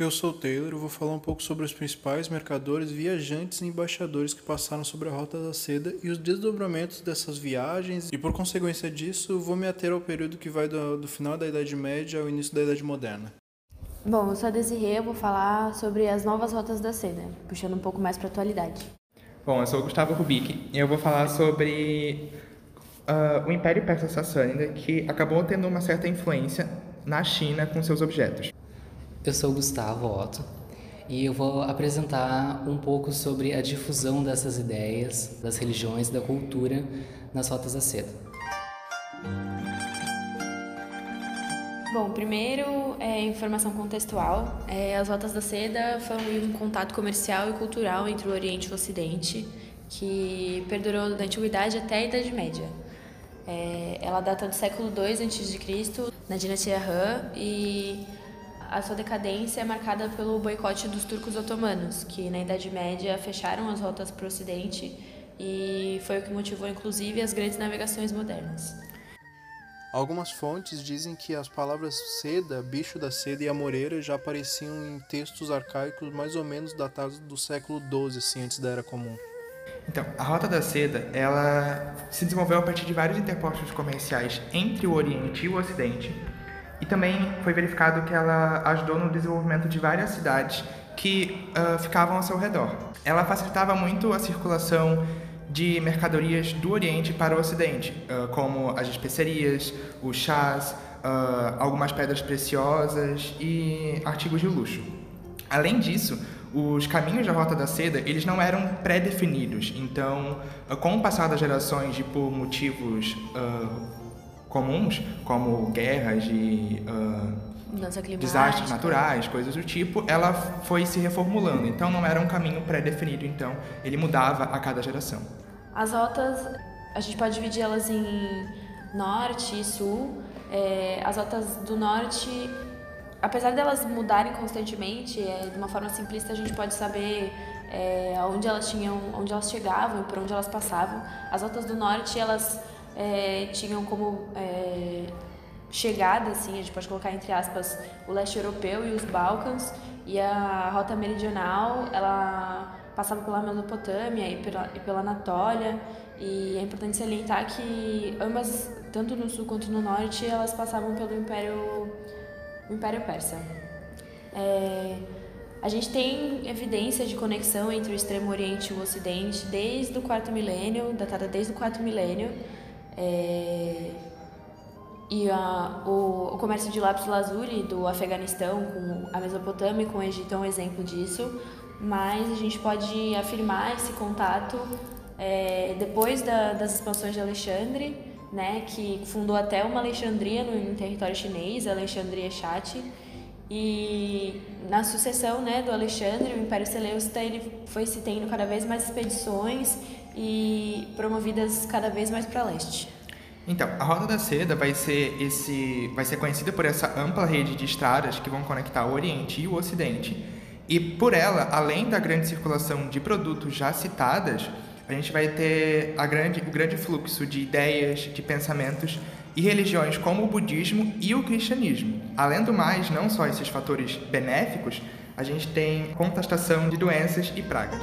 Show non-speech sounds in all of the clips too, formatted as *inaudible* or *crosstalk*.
Eu sou o Taylor e vou falar um pouco sobre os principais mercadores, viajantes e embaixadores que passaram sobre a Rota da Seda e os desdobramentos dessas viagens, e por consequência disso, vou me ater ao período que vai do, do final da Idade Média ao início da Idade Moderna. Bom, eu sou a Desirê, eu vou falar sobre as novas rotas da seda, puxando um pouco mais para a atualidade. Bom, eu sou o Gustavo Rubik e eu vou falar sobre uh, o Império Persa Sassânida, que acabou tendo uma certa influência na China com seus objetos. Eu sou Gustavo Otto e eu vou apresentar um pouco sobre a difusão dessas ideias, das religiões, da cultura nas rotas da seda. Bom, primeiro é informação contextual. É, as rotas da seda foi um contato comercial e cultural entre o Oriente e o Ocidente que perdurou da Antiguidade até a Idade Média. É, ela data do século II a.C., na dinastia Han, e a sua decadência é marcada pelo boicote dos turcos otomanos, que na Idade Média fecharam as rotas para o Ocidente e foi o que motivou inclusive as grandes navegações modernas. Algumas fontes dizem que as palavras seda, bicho da seda e amoreira já apareciam em textos arcaicos mais ou menos datados do século XII, assim, antes da Era Comum. Então, a Rota da Seda, ela se desenvolveu a partir de vários interpostos comerciais entre o Oriente e o Ocidente, e também foi verificado que ela ajudou no desenvolvimento de várias cidades que uh, ficavam ao seu redor. Ela facilitava muito a circulação de mercadorias do Oriente para o Ocidente, uh, como as especiarias, os chás, uh, algumas pedras preciosas e artigos de luxo. Além disso, os caminhos da Rota da Seda eles não eram pré-definidos. Então, com o passar das gerações e por motivos comuns, como guerras e uh, desastres naturais, coisas do tipo, ela foi se reformulando. Então não era um caminho pré-definido, então ele mudava a cada geração. As rotas, a gente pode dividir elas em norte e sul. É, as rotas do norte, apesar delas mudarem constantemente, é, de uma forma simplista a gente pode saber é, onde elas tinham, onde elas chegavam e por onde elas passavam. As rotas do norte, elas é, tinham como é, chegada, assim, a gente pode colocar entre aspas, o leste europeu e os Balcãs, e a rota meridional, ela passava pela Mesopotâmia e pela, e pela Anatólia, e é importante salientar que ambas, tanto no sul quanto no norte, elas passavam pelo Império, Império Persa. É, a gente tem evidência de conexão entre o Extremo Oriente e o Ocidente desde o quarto milênio, datada desde o quarto milênio, é, e a, o, o, comércio de lápis lazuli do Afeganistão com a Mesopotâmia e com o Egito é um exemplo disso, mas a gente pode afirmar esse contato é, depois da, das expansões de Alexandre, né, que fundou até uma Alexandria no, no território chinês, a Alexandria Chati, e na sucessão né, do Alexandre, o Império Seleucida ele foi se tendo cada vez mais expedições e promovidas cada vez mais para leste. Então, a Rota da Seda vai ser esse, vai ser conhecida por essa ampla rede de estradas que vão conectar o Oriente e o Ocidente. E por ela, além da grande circulação de produtos já citadas, a gente vai ter a grande, o grande fluxo de ideias, de pensamentos e religiões como o budismo e o cristianismo. Além do mais, não só esses fatores benéficos, a gente tem contestação de doenças e pragas.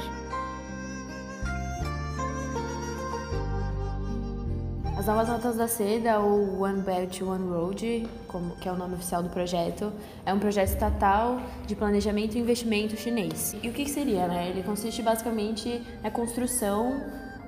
As novas rotas da seda, ou One Belt One Road, como, que é o nome oficial do projeto, é um projeto estatal de planejamento e investimento chinês. E o que, que seria? Né? Ele consiste basicamente na construção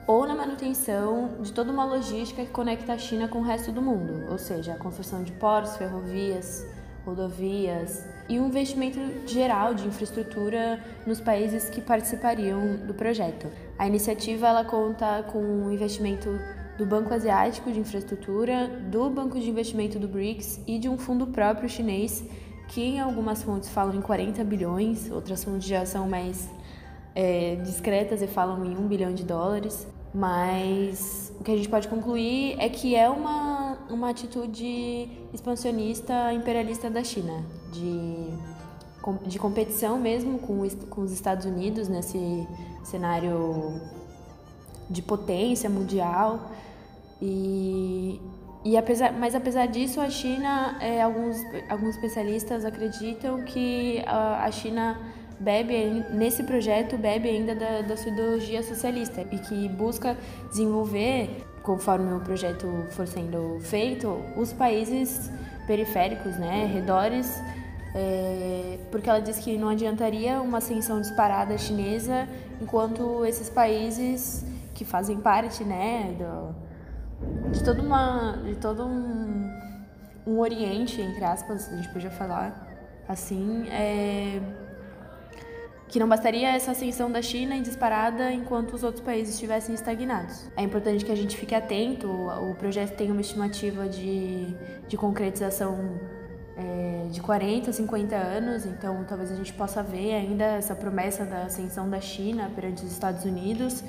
ou na manutenção de toda uma logística que conecta a China com o resto do mundo, ou seja, a construção de portos, ferrovias, rodovias e um investimento geral de infraestrutura nos países que participariam do projeto. A iniciativa ela conta com um investimento do Banco Asiático de Infraestrutura, do Banco de Investimento do BRICS e de um fundo próprio chinês, que em algumas fontes falam em 40 bilhões, outras fontes já são mais é, discretas e falam em 1 bilhão de dólares. Mas o que a gente pode concluir é que é uma, uma atitude expansionista imperialista da China, de, de competição mesmo com, com os Estados Unidos nesse cenário de potência mundial e e apesar, mas apesar disso, a China, é, alguns, alguns especialistas acreditam que a, a China bebe nesse projeto bebe ainda da, da sua ideologia socialista e que busca desenvolver, conforme o projeto for sendo feito, os países periféricos, né, redores, é, porque ela diz que não adiantaria uma ascensão disparada chinesa enquanto esses países que fazem parte, né, do, de todo uma, de todo um, um Oriente entre aspas, a gente podia falar assim, é, que não bastaria essa ascensão da China em disparada enquanto os outros países estivessem estagnados. É importante que a gente fique atento, o projeto tem uma estimativa de, de concretização é, de 40, 50 anos, então talvez a gente possa ver ainda essa promessa da ascensão da China perante os Estados Unidos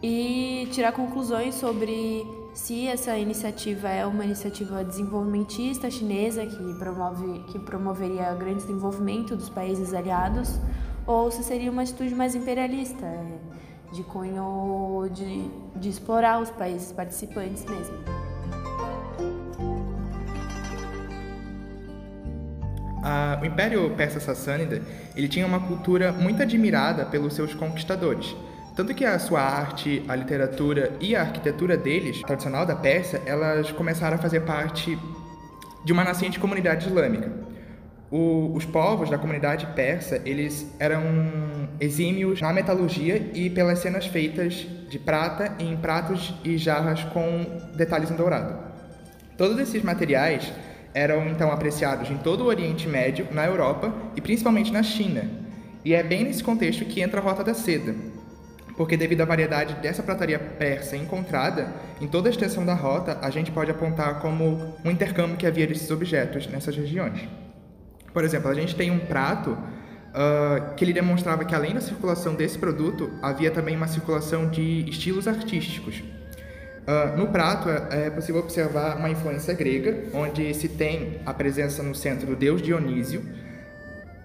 e tirar conclusões sobre se essa iniciativa é uma iniciativa desenvolvimentista chinesa que promove que promoveria grande desenvolvimento dos países aliados ou se seria uma atitude mais imperialista, é, de cunho de, de explorar os países participantes mesmo. Ah, o Império Persa-Sassânida ele tinha uma cultura muito admirada pelos seus conquistadores. Tanto que a sua arte, a literatura e a arquitetura deles, tradicional da Pérsia, elas começaram a fazer parte de uma nascente comunidade islâmica. O, os povos da comunidade persa, eles eram exímios na metalurgia e pelas cenas feitas de prata em pratos e jarras com detalhes em dourado. Todos esses materiais eram então apreciados em todo o Oriente Médio, na Europa e principalmente na China. E é bem nesse contexto que entra a Rota da Seda, porque devido à variedade dessa prataria persa encontrada em toda a extensão da rota, a gente pode apontar como um intercâmbio que havia desses objetos nessas regiões. Por exemplo, a gente tem um prato uh, que ele demonstrava que além da circulação desse produto, havia também uma circulação de estilos artísticos. Uh, no prato é, é possível observar uma influência grega, onde se tem a presença no centro do deus Dionísio,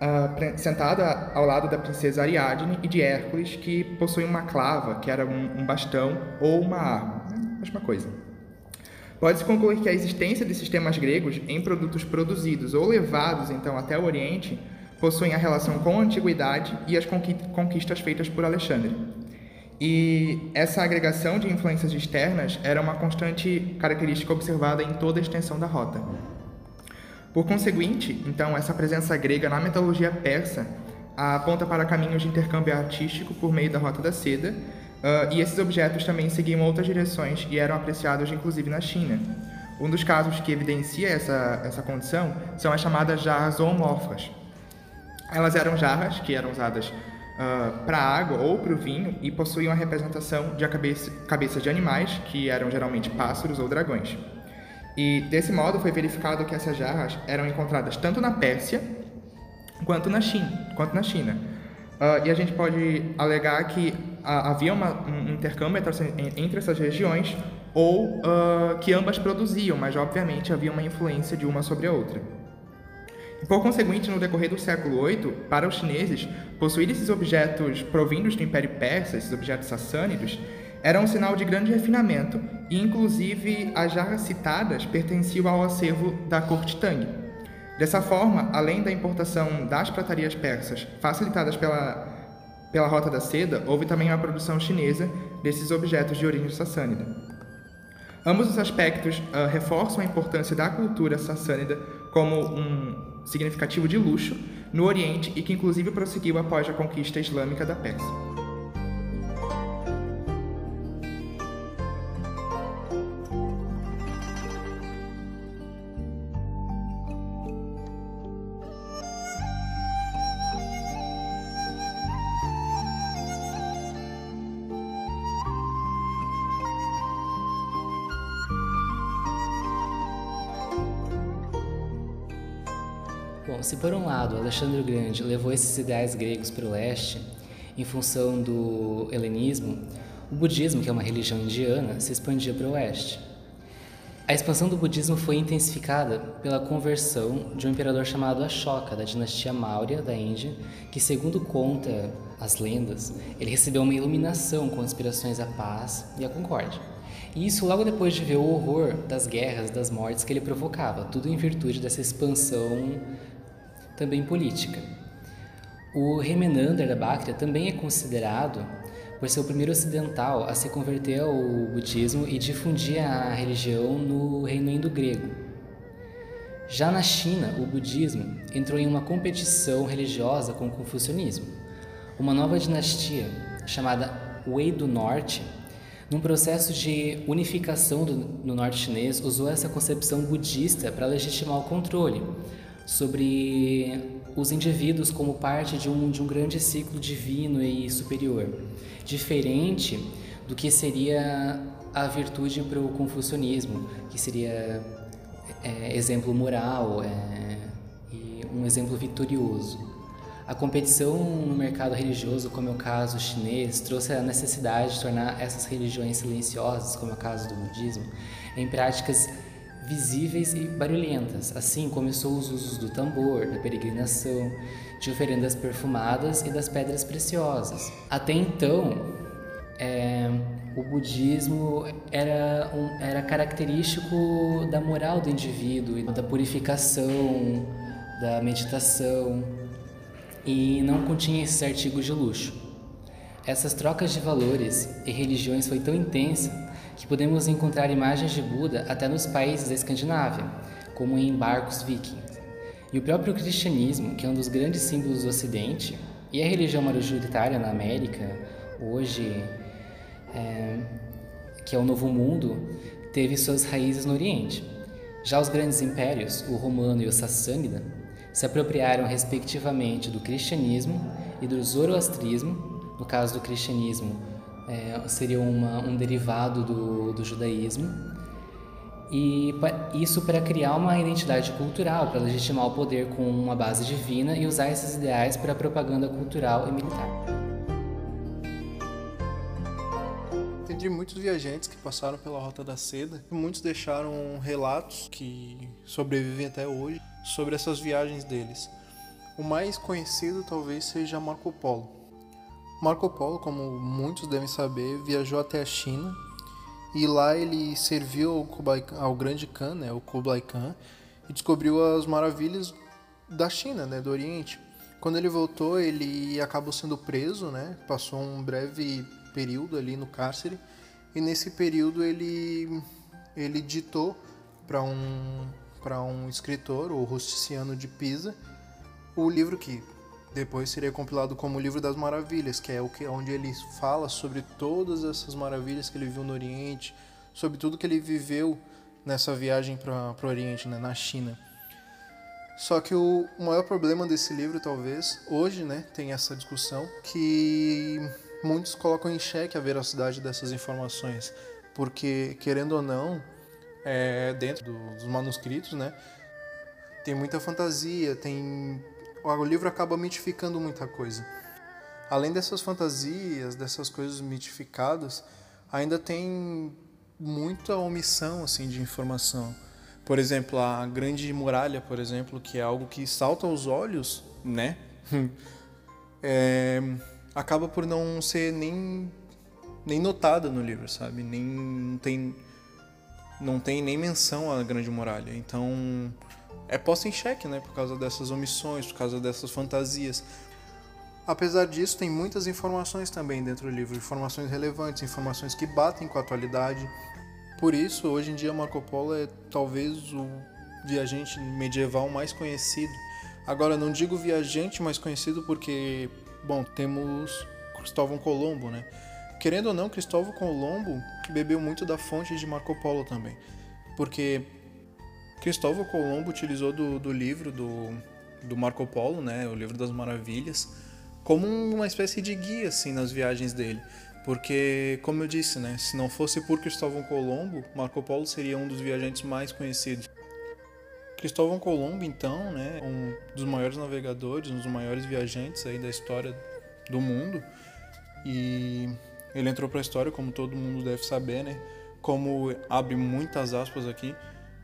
uh, sentado ao lado da princesa Ariadne e de Hércules, que possui uma clava, que era um, um bastão ou uma arma, né? mesma coisa. Pode-se concluir que a existência de sistemas gregos em produtos produzidos ou levados então até o Oriente possuem a relação com a antiguidade e as conquistas feitas por Alexandre. E essa agregação de influências externas era uma constante característica observada em toda a extensão da rota. Por conseguinte, então, essa presença grega na mitologia persa aponta para caminhos de intercâmbio artístico por meio da Rota da Seda, Uh, e esses objetos também seguiam outras direções e eram apreciados inclusive na China. Um dos casos que evidencia essa, essa condição são as chamadas jarras zoomórficas. Elas eram jarras que eram usadas uh, para água ou para o vinho e possuíam a representação de a cabeça, cabeça de animais, que eram geralmente pássaros ou dragões. E desse modo foi verificado que essas jarras eram encontradas tanto na Pérsia quanto na China. Quanto na China. Uh, e a gente pode alegar que havia uma, um intercâmbio entre, entre essas regiões ou uh, que ambas produziam, mas obviamente havia uma influência de uma sobre a outra. Por conseguinte, no decorrer do século VIII, para os chineses, possuir esses objetos provindos do Império Persa, esses objetos sassânidos, era um sinal de grande refinamento inclusive, as jarras citadas pertenciam ao acervo da corte Tang. Dessa forma, além da importação das pratarias persas facilitadas pela pela Rota da Seda, houve também uma produção chinesa desses objetos de origem sassânida. Ambos os aspectos uh, reforçam a importância da cultura sassânida como um significativo de luxo no Oriente e que inclusive prosseguiu após a conquista islâmica da Pérsia. Bom, se por um lado Alexandre o Grande levou esses ideais gregos para o leste, em função do helenismo, o budismo, que é uma religião indiana, se expandia para o oeste. A expansão do budismo foi intensificada pela conversão de um imperador chamado Ashoka, da dinastia Maurya da Índia, que, segundo conta as lendas, ele recebeu uma iluminação com aspirações à paz e à concórdia. E isso logo depois de ver o horror das guerras, das mortes que ele provocava, tudo em virtude dessa expansão também política. O Remenander da Báctria também é considerado por ser o primeiro ocidental a se converter ao budismo e difundir a religião no reino indo-grego. Já na China, o budismo entrou em uma competição religiosa com o confucionismo. Uma nova dinastia, chamada Wei do Norte, num processo de unificação do, no norte chinês, usou essa concepção budista para legitimar o controle sobre os indivíduos como parte de um, de um grande ciclo divino e superior, diferente do que seria a virtude para o confucionismo, que seria é, exemplo moral é, e um exemplo vitorioso. A competição no mercado religioso, como é o caso chinês, trouxe a necessidade de tornar essas religiões silenciosas, como é o caso do budismo, em práticas visíveis e barulhentas. Assim começou os usos do tambor, da peregrinação, de oferendas perfumadas e das pedras preciosas. Até então, é, o budismo era, um, era característico da moral do indivíduo, da purificação, da meditação, e não continha esses artigos de luxo. Essas trocas de valores e religiões foi tão intensa que podemos encontrar imagens de Buda até nos países da Escandinávia, como em barcos vikings. E o próprio cristianismo, que é um dos grandes símbolos do Ocidente, e a religião majoritária na América, hoje, é, que é o Novo Mundo, teve suas raízes no Oriente. Já os grandes impérios, o romano e o sassânida, se apropriaram respectivamente do cristianismo e do zoroastrismo, no caso do cristianismo, é, seria uma, um derivado do, do judaísmo, e isso para criar uma identidade cultural, para legitimar o poder com uma base divina e usar esses ideais para propaganda cultural e militar. Entendi muitos viajantes que passaram pela Rota da Seda, muitos deixaram relatos que sobrevivem até hoje sobre essas viagens deles. O mais conhecido talvez seja Marco Polo. Marco Polo, como muitos devem saber, viajou até a China e lá ele serviu ao, Kublai, ao grande Khan, né, o Kublai Khan, e descobriu as maravilhas da China, né, do Oriente. Quando ele voltou, ele acabou sendo preso, né, passou um breve período ali no cárcere e nesse período ele ele ditou para um para um escritor, o Rusticiano de Pisa, o livro que depois seria compilado como o Livro das Maravilhas, que é o que onde ele fala sobre todas essas maravilhas que ele viu no Oriente, sobre tudo que ele viveu nessa viagem para o Oriente, né, na China. Só que o maior problema desse livro, talvez, hoje, né, tem essa discussão que muitos colocam em xeque a veracidade dessas informações, porque querendo ou não, é, dentro dos manuscritos, né, tem muita fantasia, tem o livro acaba mitificando muita coisa. Além dessas fantasias, dessas coisas mitificadas, ainda tem muita omissão assim de informação. Por exemplo, a Grande Muralha, por exemplo, que é algo que salta aos olhos, né? *laughs* é, acaba por não ser nem nem notada no livro, sabe? Nem não tem não tem nem menção à Grande Muralha. Então, é posta em xeque, né, por causa dessas omissões, por causa dessas fantasias. Apesar disso, tem muitas informações também dentro do livro, informações relevantes, informações que batem com a atualidade. Por isso, hoje em dia, Marco Polo é talvez o viajante medieval mais conhecido. Agora, não digo viajante mais conhecido porque, bom, temos Cristóvão Colombo, né? Querendo ou não, Cristóvão Colombo bebeu muito da fonte de Marco Polo também. Porque Cristóvão Colombo utilizou do, do livro do, do Marco Polo, né, o livro das maravilhas, como uma espécie de guia assim nas viagens dele. Porque, como eu disse, né, se não fosse por Cristóvão Colombo, Marco Polo seria um dos viajantes mais conhecidos. Cristóvão Colombo, então, né, um dos maiores navegadores, um dos maiores viajantes aí da história do mundo. E ele entrou para a história, como todo mundo deve saber, né, como abre muitas aspas aqui,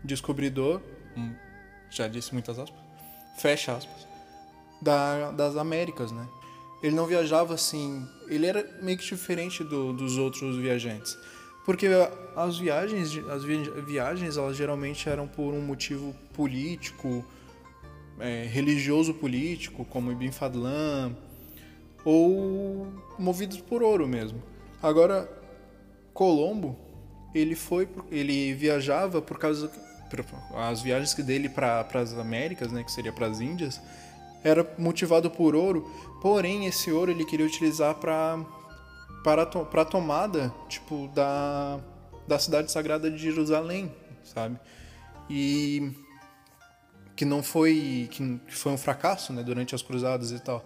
descobridor, hum, já disse muitas aspas, fecha aspas, da, das Américas, né? Ele não viajava assim, ele era meio que diferente do, dos outros viajantes, Porque as viagens, as viagens, elas geralmente eram por um motivo político, é, religioso político, como Ibn Fadlan, ou movidos por ouro mesmo. Agora, Colombo, ele foi, ele viajava por causa as viagens dele para as Américas, né, que seria para as Índias, era motivado por ouro, porém esse ouro ele queria utilizar para para para tomada, tipo da da cidade sagrada de Jerusalém, sabe? E que não foi que foi um fracasso, né, durante as cruzadas e tal.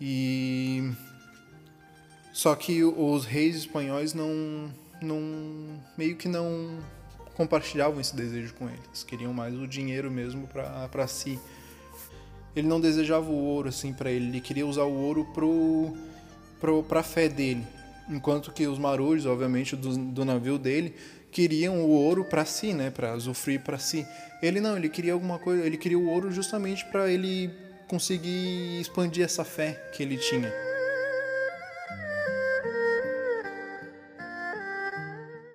E só que os reis espanhóis não não meio que não compartilhavam esse desejo com eles, queriam mais o dinheiro mesmo para si. Ele não desejava o ouro assim para ele, ele queria usar o ouro pro, pro pra fé dele, enquanto que os marujos, obviamente, do, do navio dele, queriam o ouro para si, né, para usufruir para si. Ele não, ele queria alguma coisa, ele queria o ouro justamente para ele conseguir expandir essa fé que ele tinha.